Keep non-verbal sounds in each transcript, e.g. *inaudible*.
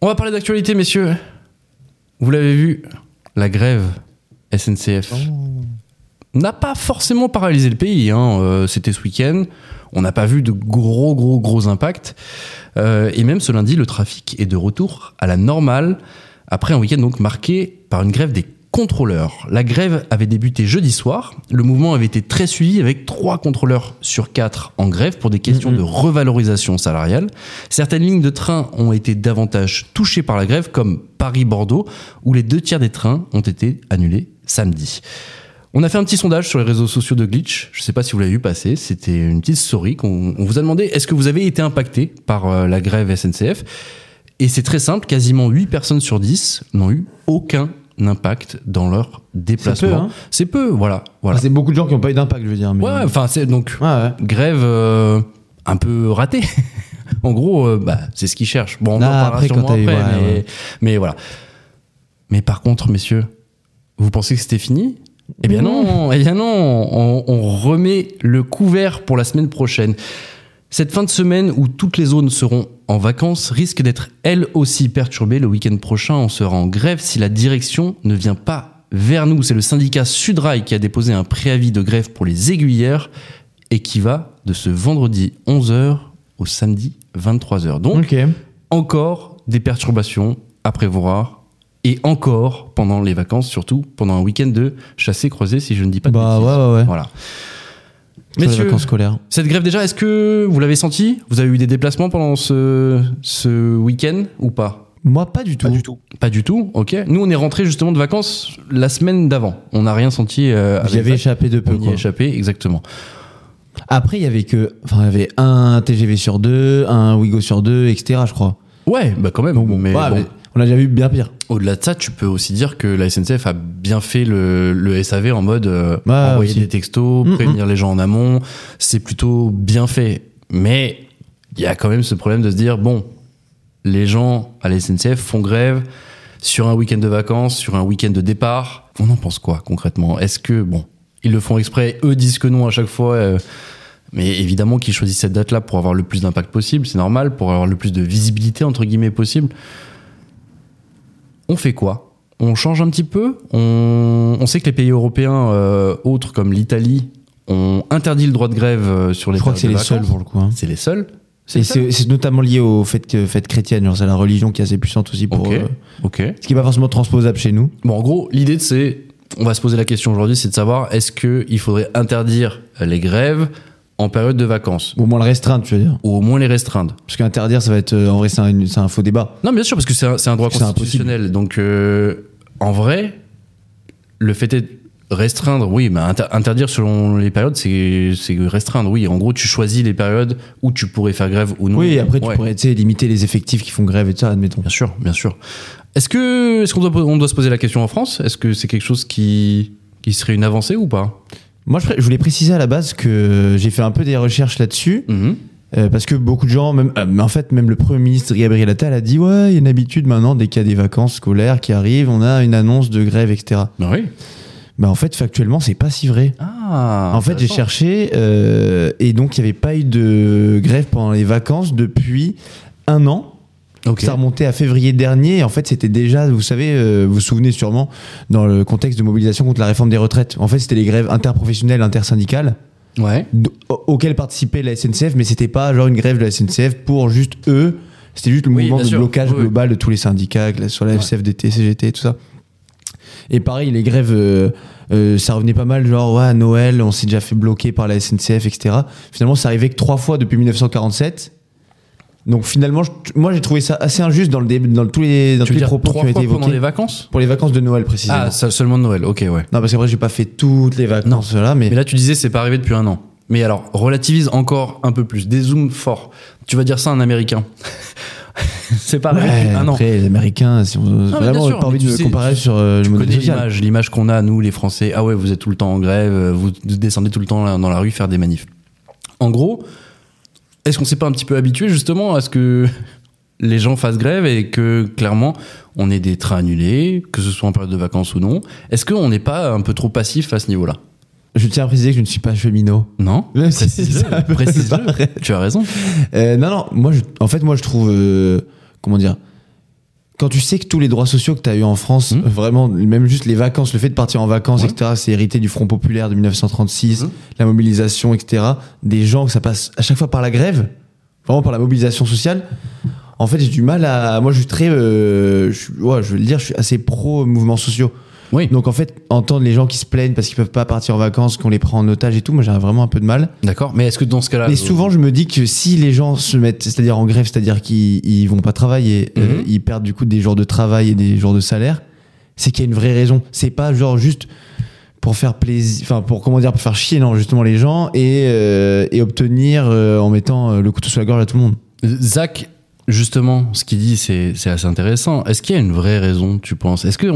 On va parler d'actualité, messieurs. Vous l'avez vu, la grève SNCF n'a pas forcément paralysé le pays. hein. Euh, C'était ce week-end. On n'a pas vu de gros, gros, gros impacts. Euh, et même ce lundi, le trafic est de retour à la normale après un week-end donc marqué par une grève des contrôleurs. La grève avait débuté jeudi soir. Le mouvement avait été très suivi avec trois contrôleurs sur quatre en grève pour des questions Mhm. de revalorisation salariale. Certaines lignes de train ont été davantage touchées par la grève, comme Paris-Bordeaux, où les deux tiers des trains ont été annulés samedi. On a fait un petit sondage sur les réseaux sociaux de Glitch. Je ne sais pas si vous l'avez vu passer. C'était une petite story qu'on on vous a demandé est-ce que vous avez été impacté par euh, la grève SNCF Et c'est très simple quasiment 8 personnes sur 10 n'ont eu aucun impact dans leur déplacement. hein. C'est peu, voilà. voilà. Enfin, c'est beaucoup de gens qui n'ont pas eu d'impact, je veux dire. Mais... Ouais, enfin, c'est donc ouais. grève euh, un peu ratée. *laughs* en gros, euh, bah, c'est ce qu'ils cherchent. Bon, on en Ah, parlera après, sûrement après, ouais, mais, ouais. mais voilà. Mais par contre, messieurs, vous pensez que c'était fini? Eh bien non, eh bien non, on, on remet le couvert pour la semaine prochaine. Cette fin de semaine où toutes les zones seront en vacances risque d'être elle aussi perturbée. Le week-end prochain, on sera en grève si la direction ne vient pas vers nous. C'est le syndicat Sudrail qui a déposé un préavis de grève pour les aiguilleurs et qui va de ce vendredi 11h au samedi 23h. Donc, encore des perturbations à prévoir et encore pendant les vacances, surtout pendant un week-end de chassé-croisé, si je ne dis pas de Bah ouais, bêtises. ouais, ouais. Voilà. Sur les Messieurs, vacances scolaires. cette grève déjà, est-ce que vous l'avez senti? Vous avez eu des déplacements pendant ce, ce week-end ou pas? Moi, pas du tout. Pas du tout. Pas du tout, ok. Nous, on est rentré justement de vacances la semaine d'avant. On n'a rien senti. Euh, J'y avais ça. échappé de peu. On y a échappé, exactement. Après, il y avait que, enfin, il y avait un TGV sur deux, un Wigo sur deux, etc. Je crois. Ouais, bah quand même. mais Ouais, bon, mais on a déjà vu bien pire. au-delà de ça, tu peux aussi dire que la SNCF a bien fait le, le SAV en mode euh, Ouais, envoyer aussi. des textos, Mm, prévenir les gens en amont. C'est plutôt bien fait. Mais il y a quand même ce problème de se dire bon, les gens à la SNCF font grève sur un week-end de vacances, sur un week-end de départ. On en pense quoi concrètement? Est-ce que bon, ils le font exprès Eux disent que non à chaque fois. euh, mais évidemment qu'ils choisissent cette date-là pour avoir le plus d'impact possible, c'est normal, pour avoir le plus de visibilité entre guillemets possible. On fait quoi? On change un petit peu? On, on sait que les pays européens euh, autres comme l'Italie ont interdit le droit de grève euh, sur les Je crois que c'est les seuls pour le coup. hein. C'est les seuls. C'est c'est notamment lié au fait, que, fait chrétienne. Genre, c'est la religion qui est assez puissante aussi pour. Ok. euh, Ok. ce qui n'est pas forcément transposable chez nous. Bon, en gros, l'idée, c'est, on va se poser la question aujourd'hui, c'est de savoir est-ce qu'il faudrait interdire les grèves en période de vacances Ou au moins le restreindre, tu veux dire. ou au moins les restreindre Parce qu'interdire, ça va être. euh, en vrai, c'est un, faux débat. Non, bien sûr, parce que c'est un, droit constitutionnel. Donc, euh, en vrai, le fait est restreindre, oui, mais inter- interdire selon les périodes, c'est restreindre. Oui, en gros, tu choisis les périodes où tu pourrais faire grève ou non. Oui, et après, tu Ouais. pourrais limiter les effectifs qui font grève et tout ça, admettons. Bien sûr, bien sûr. Est-ce que est-ce qu'on doit, on doit se poser la question en France? Est-ce que c'est quelque chose qui, qui serait une avancée ou pas? Moi, je, voulais préciser à la base que j'ai fait un peu des recherches là-dessus. Mhm. euh, parce que beaucoup de gens, même, euh, en fait, même le Premier ministre Gabriel Attal a dit Ouais, il y a une habitude maintenant, dès qu'il y a des vacances scolaires qui arrivent, on a une annonce de grève, etc. Ben oui. Bah, en fait, factuellement, c'est pas si vrai. Ah. en fait, j'ai cherché euh, et donc il n'y avait pas eu de grève pendant les vacances depuis un an. Ok. Ça remontait à février dernier. En fait, c'était déjà, vous savez, euh, vous vous souvenez sûrement, dans le contexte de mobilisation contre la réforme des retraites. En fait, c'était les grèves interprofessionnelles, intersyndicales, Ouais. auxquelles participait la SNCF, mais c'était pas genre une grève de la SNCF pour juste eux. C'était juste le Oui, mouvement de sûr. blocage Oui, global de tous les syndicats, sur la Ouais. FCFDT, CGT, tout ça. Et pareil, les grèves, euh, euh, ça revenait pas mal, genre, ouais, à Noël, on s'est déjà fait bloquer par la SNCF, etc. Finalement, ça arrivait que trois fois depuis 1947. Donc finalement, je- moi j'ai trouvé ça assez injuste dans, le dans tous les, dans tous les propos qui ont été pendant évoqués. les vacances? Pour les vacances de Noël précisément. Ah, ça- seulement de Noël. Ok, ouais. Non, parce qu'après, j'ai pas fait toutes les vacances là, mais, Mais là, tu disais c'est pas arrivé depuis un an. Mais alors, relativise encore un peu plus. Dézoome fort. Tu vas dire ça à un Américain. *laughs* c'est pas arrivé Ouais, depuis un an. après les Américains, si on, mais vraiment, sûr, pas envie de sais- comparer sur euh, le modèle l'image, l'image qu'on a, nous, les Français. Ah ouais, vous êtes tout le temps en grève, euh, vous descendez tout le temps là, dans la rue faire des manifs. En gros, est-ce qu'on s'est pas un petit peu habitué justement à ce que *laughs* les gens fassent grève et que clairement on ait des trains annulés, que ce soit en période de vacances ou non? Est-ce qu'on n'est pas un peu trop passif à ce niveau-là? Je tiens à préciser que je ne suis pas cheminot. Non? *laughs* Même si Précise-le. Tu as raison. Euh, non, non, moi, je, en fait, moi, je trouve. euh, comment dire quand tu sais que tous les droits sociaux que tu as eu en France, Mhm. vraiment, même juste les vacances, le fait de partir en vacances, Ouais. etc., c'est hérité du Front populaire de 1936, Mhm. la mobilisation, etc., des gens que ça passe à chaque fois par la grève, vraiment par la mobilisation sociale. En fait, j'ai du mal à. Moi, je suis très. euh, je, suis- ouais, je veux le dire, je suis assez pro mouvements sociaux. Oui. Donc, en fait, entendre les gens qui se plaignent parce qu'ils peuvent pas partir en vacances, qu'on les prend en otage et tout, moi, j'ai vraiment un peu de mal. D'accord. Mais est-ce que dans ce cas-là. Mais souvent, je me dis que si les gens se mettent, c'est-à-dire en grève, c'est-à-dire qu'ils ils vont pas travailler, euh, Mhm. ils perdent du coup des jours de travail et des jours de salaire, c'est qu'il y a une vraie raison. C'est pas genre juste pour faire plaisir, enfin pour comment dire, pour faire chier non justement les gens et, euh, et obtenir euh, en mettant euh, le couteau sous la gorge à tout le monde. Zach, justement, ce qu'il dit, c'est assez intéressant. Est-ce qu'il y a une vraie raison, tu penses? Est-ce que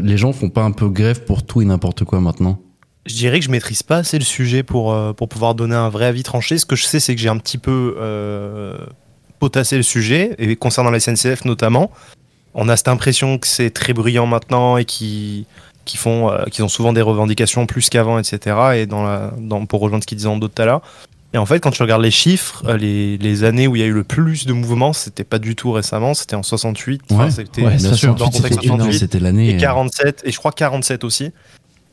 les gens font pas un peu grève pour tout et n'importe quoi maintenant? Je dirais que je maîtrise pas assez le sujet pour, euh, pour pouvoir donner un vrai avis tranché. Ce que je sais, c'est que j'ai un petit peu euh, potassé le sujet, et concernant la SNCF notamment. On a cette impression que c'est très bruyant maintenant et qui font, euh, ont souvent des revendications plus qu'avant, etc. Et pour rejoindre ce qu'ils disaient en d'autres tout à. Et en fait, quand tu regardes les chiffres, euh, les, les années où il y a eu le plus de mouvements, c'était pas du tout récemment, c'était en 68. Enfin, Ouais. c'était Ouais, bien sûr. dans le 68, contexte c'était énorme. 68 C'était l'année. et 47 et je crois 47 aussi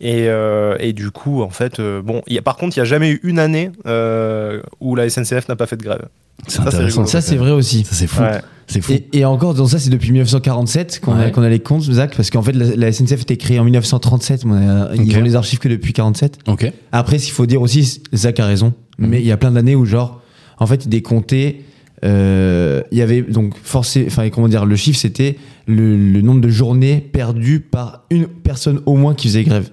et, euh, et du coup en fait euh, bon il y a, par contre il n'y a jamais eu une année euh, où la SNCF n'a pas fait de grève C'est Ça, c'est intéressant. rigolo. Ça c'est vrai aussi. Ça, c'est fou. Ouais. C'est fou. Et, et encore, dans ça, c'est depuis 1947 qu'on a, Ouais. qu'on a les comptes, Zach, parce qu'en fait, la, la SNCF était créée en 1937, mais on a- Ok. ils ont les archives que depuis 47. Ok. Après, qu'il faut dire aussi, Zach a raison, Mhm. mais il y a plein d'années où, genre, en fait, il décomptait. euh, Il y avait donc forcé, enfin, comment dire, le chiffre c'était le, le nombre de journées perdues par une personne au moins qui faisait grève.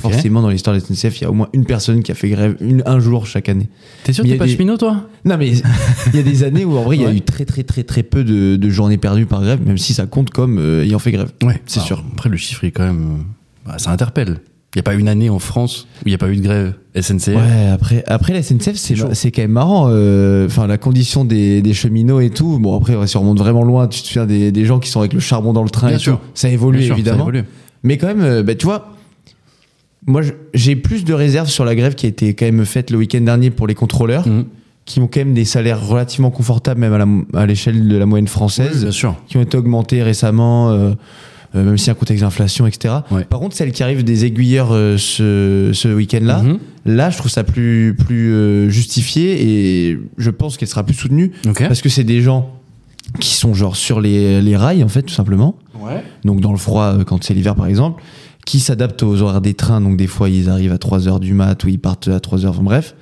Forcément, dans l'histoire de la SNCF, il y a au moins une personne qui a fait grève une, un jour chaque année. T'es sûr que t'es a pas des- cheminot, toi? Non, mais *laughs* il y a des années où en vrai, il y a eu très, très, très, très peu de, de journées perdues par grève, même si ça compte comme euh, ayant fait grève. Ouais, C'est Alors, sûr. Après, le chiffre est quand même. euh, bah, ça interpelle. Il n'y a pas une année en France où il n'y a pas eu de grève SNCF. Ouais, après, après la SNCF, c'est, quand même marrant. euh, Enfin, la condition des, des cheminots et tout. Bon, après, si on remonte vraiment loin, tu te souviens des, des gens qui sont avec le charbon dans le train Bien et sûr. tout. Ça évolue ça évidemment. évolue. Mais quand même, bah, tu vois, moi, j'ai plus de réserves sur la grève qui a été quand même faite le week-end dernier pour les contrôleurs, Mhm. qui ont quand même des salaires relativement confortables, même à, l'échelle de la moyenne française. Bien sûr. qui ont été augmentés récemment, euh, euh, même si un contexte d'inflation, etc. Ouais. Par contre, celles qui arrivent des aiguilleurs euh, ce, ce week-end-là, Mhm. là, je trouve ça plus, plus euh, justifié et je pense qu'elle sera plus soutenue parce que c'est des gens qui sont genre sur les, les rails, en fait, tout simplement. Ouais. Donc dans le froid, euh, quand c'est l'hiver, par exemple, qui s'adaptent aux horaires des trains. Donc des fois, ils arrivent à 3h du mat ou ils partent à 3h, enfin, bref.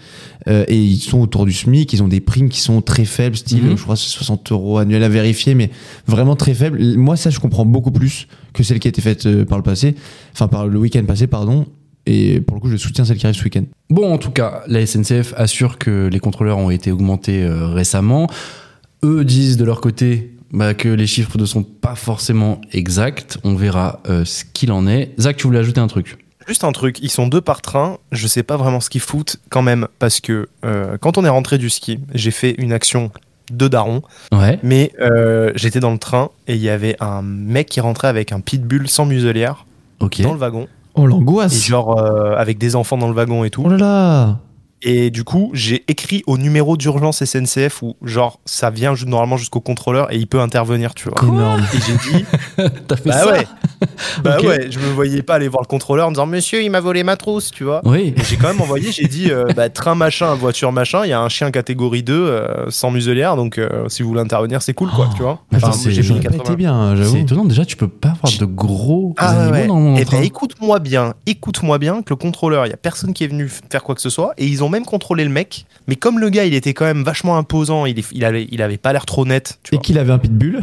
Euh, et ils sont autour du SMIC, ils ont des primes qui sont très faibles, style, Mhm. je crois, c'est 60 euros annuels à vérifier, mais vraiment très faibles. Moi, ça, je comprends beaucoup plus que celle qui a été faite euh, par le passé, enfin par le week-end passé, pardon. Et pour le coup, je soutiens celle qui arrive ce week-end. Bon, en tout cas, la SNCF assure que les contrôleurs ont été augmentés euh, récemment. Eux disent de leur côté bah, que les chiffres ne sont pas forcément exacts. On verra euh, ce qu'il en est. Zach, tu voulais ajouter un truc? Juste un truc, ils sont deux par train, je sais pas vraiment ce qu'ils foutent quand même, parce que euh, quand on est rentré du ski, j'ai fait une action de daron, Ouais. mais euh, j'étais dans le train et il y avait un mec qui rentrait avec un pitbull sans muselière dans le wagon, Oh, et l'angoisse genre euh, avec des enfants dans le wagon et tout. Oh là là Et du coup, j'ai écrit au numéro d'urgence SNCF où, genre, ça vient normalement jusqu'au contrôleur et il peut intervenir, tu vois. Énorme. Et j'ai dit, *laughs* T'as fait bah ça ouais, *laughs* bah ouais, je me voyais pas aller voir le contrôleur en disant, monsieur, il m'a volé ma trousse, tu vois. Oui. Et j'ai quand même envoyé, j'ai dit, euh, bah, train machin, voiture machin, il y a un chien catégorie 2 euh, sans muselière, donc euh, si vous voulez intervenir, c'est cool, quoi, tu vois. Attends, Enfin, c'est- j'ai 80. été bien, C'est j'avoue. étonnant. Déjà, tu peux pas avoir de gros Ah ouais, animaux ouais. dans mon Eh train. ben, écoute-moi bien, écoute-moi bien que le contrôleur, il y a personne qui est venu faire quoi que ce soit, et ils ont même contrôlé le mec. Mais comme le gars, il était quand même vachement imposant, il, il avait, il avait pas l'air trop net, tu Et qu'il avait un pitbull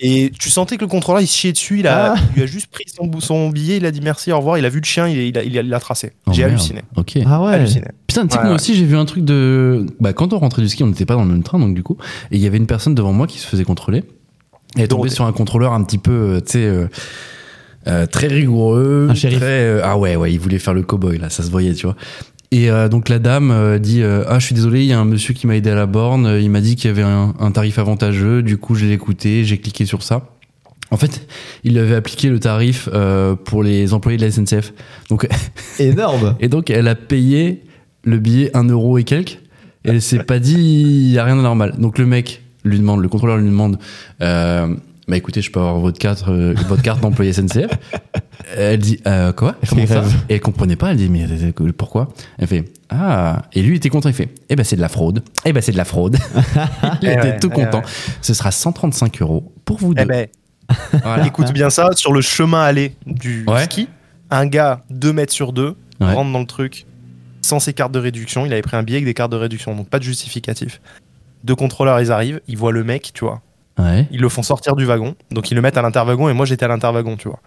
Et tu sentais que le contrôleur, il se chiait dessus, il, a, Ah. il lui a juste pris son, billet, il a dit merci, au revoir, il a vu le chien, il, il a, il a- il a tracé. Oh, J'ai halluciné. Ok. Ah ouais Halluciné. Putain, tu sais que moi ouais. aussi j'ai vu un truc de. Bah, quand on rentrait du ski, on n'était pas dans le même train, donc du coup, et il y avait une personne devant moi qui se faisait contrôler. Elle est tombée sur un contrôleur un petit peu, euh, tu sais, euh, euh, très rigoureux. Un très, euh, ah ouais, ouais, il voulait faire le cowboy là, ça se voyait, tu vois. Et euh, donc la dame euh, dit euh, ah je suis désolé il y a un monsieur qui m'a aidé à la borne euh, il m'a dit qu'il y avait un, un tarif avantageux du coup je l'ai écouté j'ai cliqué sur ça en fait il avait appliqué le tarif euh, pour les employés de la SNCF donc *laughs* Énorme et donc, elle a payé le billet 1 euro et quelques. Et elle s'est pas dit, il y a rien de normal. Donc, le mec lui demande, le contrôleur lui demande, euh, bah écoutez, je peux avoir votre carte, euh, votre carte d'employé SNCF. Elle dit, euh, quoi? Elle Comment ça? Et elle comprenait pas. Elle dit, mais euh, pourquoi? Elle fait, ah. Et lui il était content. Il fait, eh ben c'est de la fraude. Eh ben c'est de la fraude. *laughs* il Eh était ouais, tout eh content. ouais. Ce sera 135 euros pour vous deux. Eh ben, *laughs* Voilà. écoute bien ça, sur le chemin aller du Ouais. ski, un gars 2 mètres sur 2 Ouais. rentre dans le truc sans ses cartes de réduction. Il avait pris un billet avec des cartes de réduction, donc pas de justificatif. Deux contrôleurs, ils arrivent, ils voient le mec, tu vois. Ils le font sortir du wagon, donc ils le mettent à l'interwagon et moi j'étais à l'interwagon, tu vois.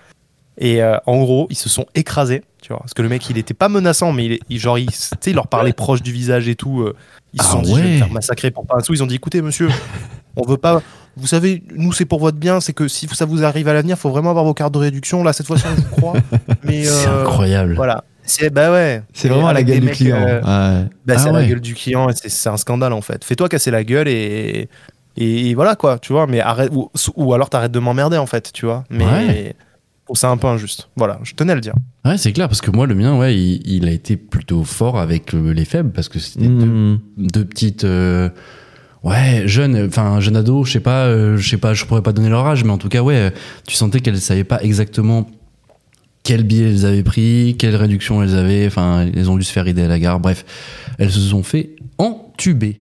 Et euh, en gros, ils se sont écrasés, tu vois, parce que le mec il était pas menaçant, mais il, il- genre il, tu sais, il leur parlait proche du visage et tout. euh, ils se Ah sont dit, je vais me ouais. faire massacrer pour pas un sou. Ils ont dit, écoutez monsieur, *laughs* on veut pas. Vous savez, nous c'est pour votre bien, c'est que si ça vous arrive à l'avenir, faut vraiment avoir vos cartes de réduction. Là cette fois-ci on vous croit, *laughs* mais C'est euh, incroyable. voilà. C'est bah ouais. C'est vraiment à la gueule du mecs, client. Ouais. bah, Ah c'est à ouais. la gueule du client et c'est- un scandale en fait. Fais-toi casser la gueule et, et voilà quoi, tu vois. Mais arrête ou, ou alors t'arrêtes de m'emmerder en fait, tu vois. Mais trouve ça un peu injuste. Voilà, je tenais à le dire. Ouais, c'est clair, parce que moi, le mien, ouais, il, il a été plutôt fort avec les faibles, parce que c'était deux, Mmh. deux petites. euh, ouais, jeunes, enfin, jeunes ados, je sais pas, euh, je sais pas, je pourrais pas donner leur âge, mais en tout cas, ouais, tu sentais qu'elles savaient pas exactement quel billet elles avaient pris, quelle réduction elles avaient, enfin, elles ont dû se faire aider à la gare, bref, elles se sont fait entuber.